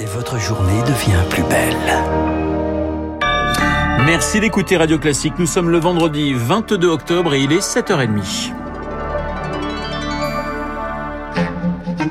et votre journée devient plus belle. Merci d'écouter Radio Classique. Nous sommes le vendredi 22 octobre et il est 7h30.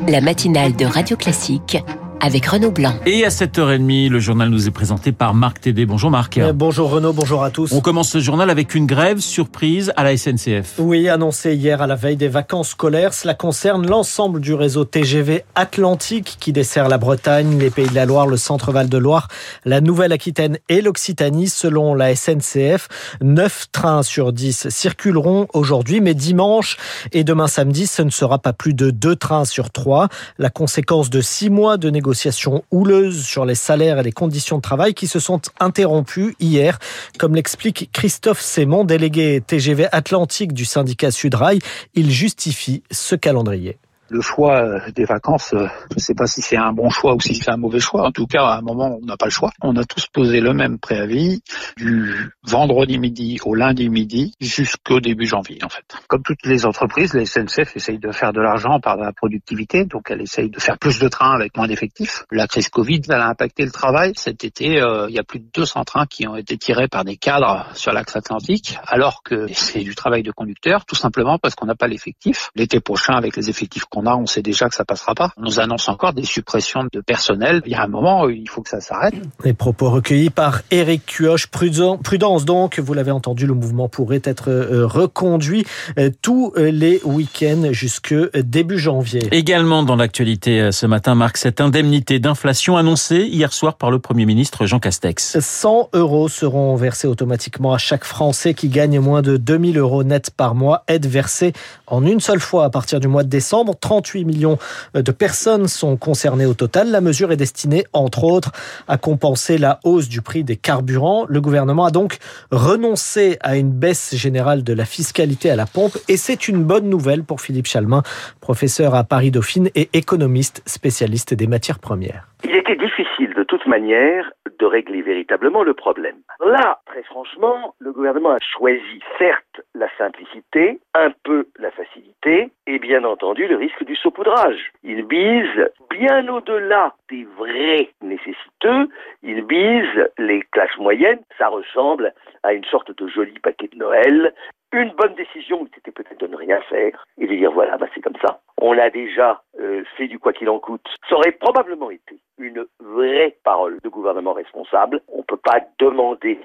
La matinale de Radio Classique avec Renaud Blanc. Et à 7h30, le journal nous est présenté par Marc Tédé. Bonjour Marc. Euh, bonjour Renaud, bonjour à tous. On commence ce journal avec une grève surprise à la SNCF. Oui, annoncée hier à la veille des vacances scolaires, cela concerne l'ensemble du réseau TGV Atlantique qui dessert la Bretagne, les Pays de la Loire, le Centre-Val de Loire, la Nouvelle-Aquitaine et l'Occitanie. Selon la SNCF, 9 trains sur 10 circuleront aujourd'hui, mais dimanche et demain samedi, ce ne sera pas plus de 2 trains sur 3. La conséquence de 6 mois de négociations négociations houleuses sur les salaires et les conditions de travail qui se sont interrompues hier, comme l'explique Christophe Sémon, délégué TGV Atlantique du syndicat Sudrail. Il justifie ce calendrier le choix euh, des vacances, euh, je ne sais pas si c'est un bon choix ou si c'est un mauvais choix. En tout cas, à un moment, on n'a pas le choix. On a tous posé le même préavis du vendredi midi au lundi midi jusqu'au début janvier, en fait. Comme toutes les entreprises, la SNCF essaye de faire de l'argent par la productivité, donc elle essaye de faire plus de trains avec moins d'effectifs. La crise Covid, elle a impacté le travail. Cet été, euh, il y a plus de 200 trains qui ont été tirés par des cadres sur l'axe atlantique, alors que c'est du travail de conducteur, tout simplement parce qu'on n'a pas l'effectif. L'été prochain, avec les effectifs on sait déjà que ça passera pas. On nous annonce encore des suppressions de personnel. Il y a un moment, il faut que ça s'arrête. Les propos recueillis par Éric Cuoche. Prudence donc, vous l'avez entendu, le mouvement pourrait être euh, reconduit euh, tous les week-ends jusque début janvier. Également dans l'actualité euh, ce matin, Marc, cette indemnité d'inflation annoncée hier soir par le Premier ministre Jean Castex. 100 euros seront versés automatiquement à chaque Français qui gagne moins de 2000 euros net par mois. Aide versée en une seule fois à partir du mois de décembre. 38 millions de personnes sont concernées au total. La mesure est destinée, entre autres, à compenser la hausse du prix des carburants. Le gouvernement a donc renoncé à une baisse générale de la fiscalité à la pompe et c'est une bonne nouvelle pour Philippe Chalmin, professeur à Paris Dauphine et économiste spécialiste des matières premières. Il était difficile de toute manière de régler véritablement le problème. Là, très franchement, le gouvernement a choisi certes la simplicité, un peu la facilité et bien entendu le risque du saupoudrage. Il bise bien au-delà des vrais nécessiteux, il bise les classes moyennes, ça ressemble à une sorte de joli paquet de Noël. Une bonne décision, c'était peut-être de ne rien faire et de dire voilà, bah c'est comme ça. On a déjà euh, fait du quoi qu'il en coûte. Ça aurait probablement été une vraie parole de gouvernement responsable. On ne peut pas demander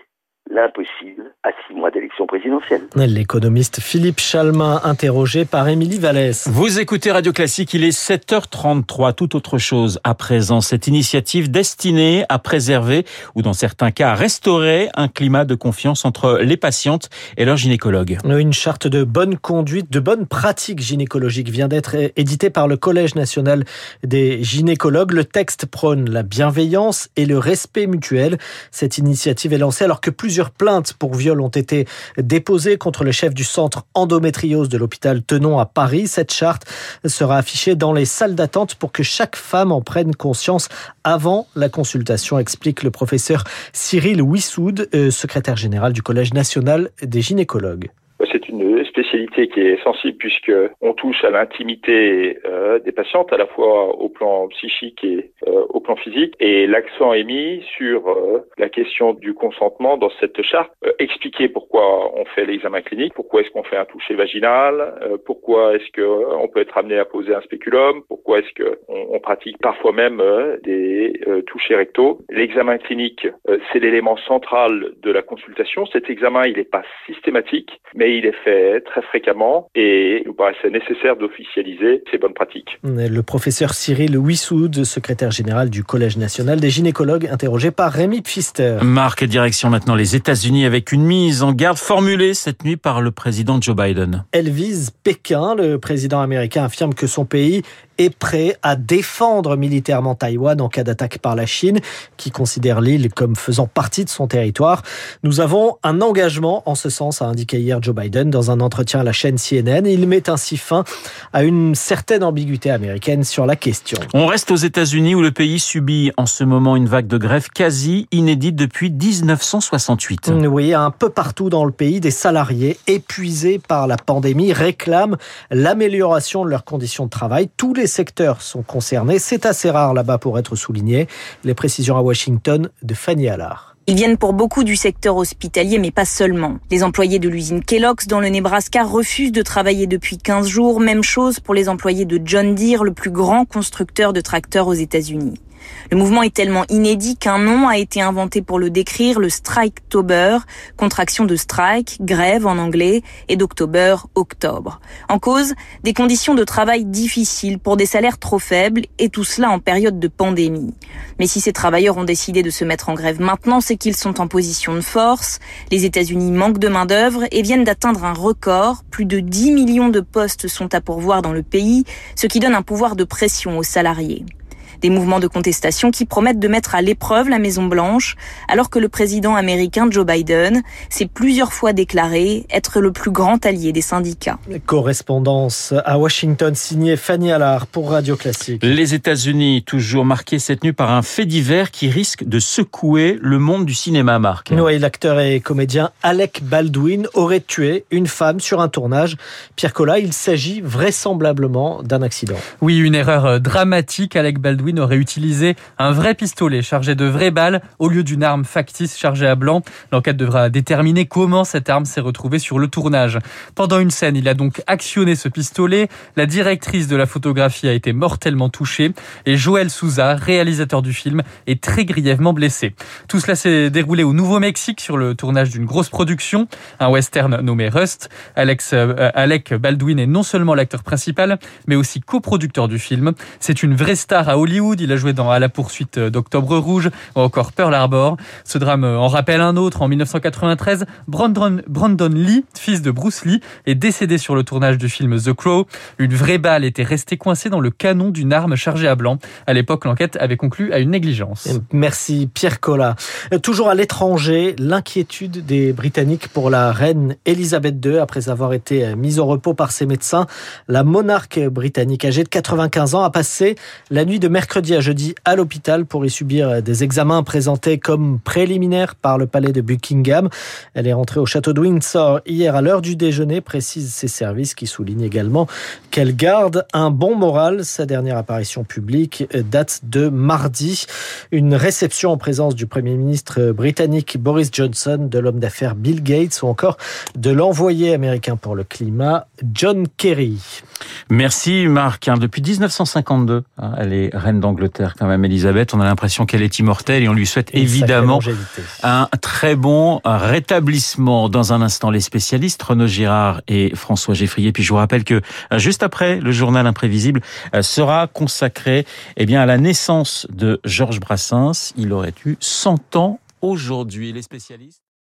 l'impossible à six mois d'élection présidentielle. L'économiste Philippe Chalmin, interrogé par Émilie Vallès. Vous écoutez Radio Classique, il est 7h33, tout autre chose à présent. Cette initiative destinée à préserver, ou dans certains cas à restaurer, un climat de confiance entre les patientes et leurs gynécologues. Une charte de bonne conduite, de bonne pratique gynécologique vient d'être éditée par le Collège national des gynécologues. Le texte prône la bienveillance et le respect mutuel. Cette initiative est lancée alors que plusieurs Plaintes pour viol ont été déposées contre le chef du centre endométriose de l'hôpital Tenon à Paris. Cette charte sera affichée dans les salles d'attente pour que chaque femme en prenne conscience avant la consultation, explique le professeur Cyril Wissoud, euh, secrétaire général du Collège national des gynécologues. C'est une spécialité qui est sensible puisque on touche à l'intimité euh, des patientes à la fois au plan psychique et euh, au plan physique. Et l'accent est mis sur euh, la question du consentement dans cette charte. Expliquer pourquoi on fait l'examen clinique pourquoi est-ce qu'on fait un toucher vaginal pourquoi est-ce que on peut être amené à poser un spéculum pourquoi est-ce que on, on, pratique parfois même des touchés rectaux. L'examen clinique c'est l'élément central de la consultation. Cet examen il n'est pas systématique mais il est fait très fréquemment et il nous paraissait nécessaire d'officialiser ces bonnes pratiques. Le professeur Cyril Wissoud, secrétaire général du Collège national des gynécologues, interrogé par Rémi Pfister. Marque direction maintenant les États-Unis avec une mise en garde formulée cette nuit par le président Joe Biden. Elle vise Pékin. Le président américain affirme que son pays est prêt à défendre militairement Taïwan en cas d'attaque par la Chine, qui considère l'île comme faisant partie de son territoire. Nous avons un engagement en ce sens, a indiqué hier Joe Biden dans un entretien à la chaîne CNN. Il met ainsi fin à une certaine ambiguïté américaine sur la question. On reste aux États-Unis où le pays subit en ce moment une vague de grève quasi inédite depuis 1968. Oui, un peu partout dans le pays, des salariés épuisés par la pandémie réclament l'amélioration de leurs conditions de travail. Tous les les secteurs sont concernés. C'est assez rare là-bas pour être souligné. Les précisions à Washington de Fanny Allard. Ils viennent pour beaucoup du secteur hospitalier, mais pas seulement. Les employés de l'usine Kellogg's dans le Nebraska refusent de travailler depuis 15 jours. Même chose pour les employés de John Deere, le plus grand constructeur de tracteurs aux États-Unis. Le mouvement est tellement inédit qu'un nom a été inventé pour le décrire, le Striketober, contraction de strike, grève en anglais, et d'october, octobre. En cause, des conditions de travail difficiles pour des salaires trop faibles, et tout cela en période de pandémie. Mais si ces travailleurs ont décidé de se mettre en grève maintenant, c'est qu'ils sont en position de force. Les États-Unis manquent de main-d'œuvre et viennent d'atteindre un record. Plus de 10 millions de postes sont à pourvoir dans le pays, ce qui donne un pouvoir de pression aux salariés. Des mouvements de contestation qui promettent de mettre à l'épreuve la Maison Blanche, alors que le président américain Joe Biden s'est plusieurs fois déclaré être le plus grand allié des syndicats. Correspondance à Washington signée Fanny Allard pour Radio Classique. Les États-Unis, toujours marqués cette nuit par un fait divers qui risque de secouer le monde du cinéma, Marc. Oui, l'acteur et comédien Alec Baldwin aurait tué une femme sur un tournage. Pierre Collat, il s'agit vraisemblablement d'un accident. Oui, une erreur dramatique. Alec Baldwin aurait utilisé un vrai pistolet chargé de vraies balles au lieu d'une arme factice chargée à blanc. L'enquête devra déterminer comment cette arme s'est retrouvée sur le tournage. Pendant une scène, il a donc actionné ce pistolet. La directrice de la photographie a été mortellement touchée et Joël Souza, réalisateur du film, est très grièvement blessé. Tout cela s'est déroulé au Nouveau-Mexique sur le tournage d'une grosse production, un western nommé Rust. Alex, euh, Alec Baldwin est non seulement l'acteur principal, mais aussi coproducteur du film. C'est une vraie star à Hollywood il a joué dans À la poursuite d'Octobre Rouge ou encore Pearl Harbor. Ce drame en rappelle un autre. En 1993, Brandon, Brandon Lee, fils de Bruce Lee, est décédé sur le tournage du film The Crow. Une vraie balle était restée coincée dans le canon d'une arme chargée à blanc. À l'époque, l'enquête avait conclu à une négligence. Merci Pierre Collat. Toujours à l'étranger, l'inquiétude des Britanniques pour la reine Elisabeth II après avoir été mise au repos par ses médecins. La monarque britannique âgée de 95 ans a passé la nuit de mercredi à jeudi à l'hôpital pour y subir des examens présentés comme préliminaires par le palais de Buckingham. Elle est rentrée au château de Windsor hier à l'heure du déjeuner, précise ses services qui soulignent également qu'elle garde un bon moral. Sa dernière apparition publique date de mardi. Une réception en présence du Premier ministre britannique Boris Johnson, de l'homme d'affaires Bill Gates ou encore de l'envoyé américain pour le climat John Kerry. Merci Marc. Hein, depuis 1952, hein, elle est reine d'Angleterre quand même, Elisabeth. On a l'impression qu'elle est immortelle et on lui souhaite évidemment un très bon rétablissement. Dans un instant, les spécialistes Renaud Girard et François Geffrier. Puis je vous rappelle que euh, juste après, le journal imprévisible euh, sera consacré eh bien, à la naissance de Georges Brassens. Il aurait eu 100 ans aujourd'hui. Les spécialistes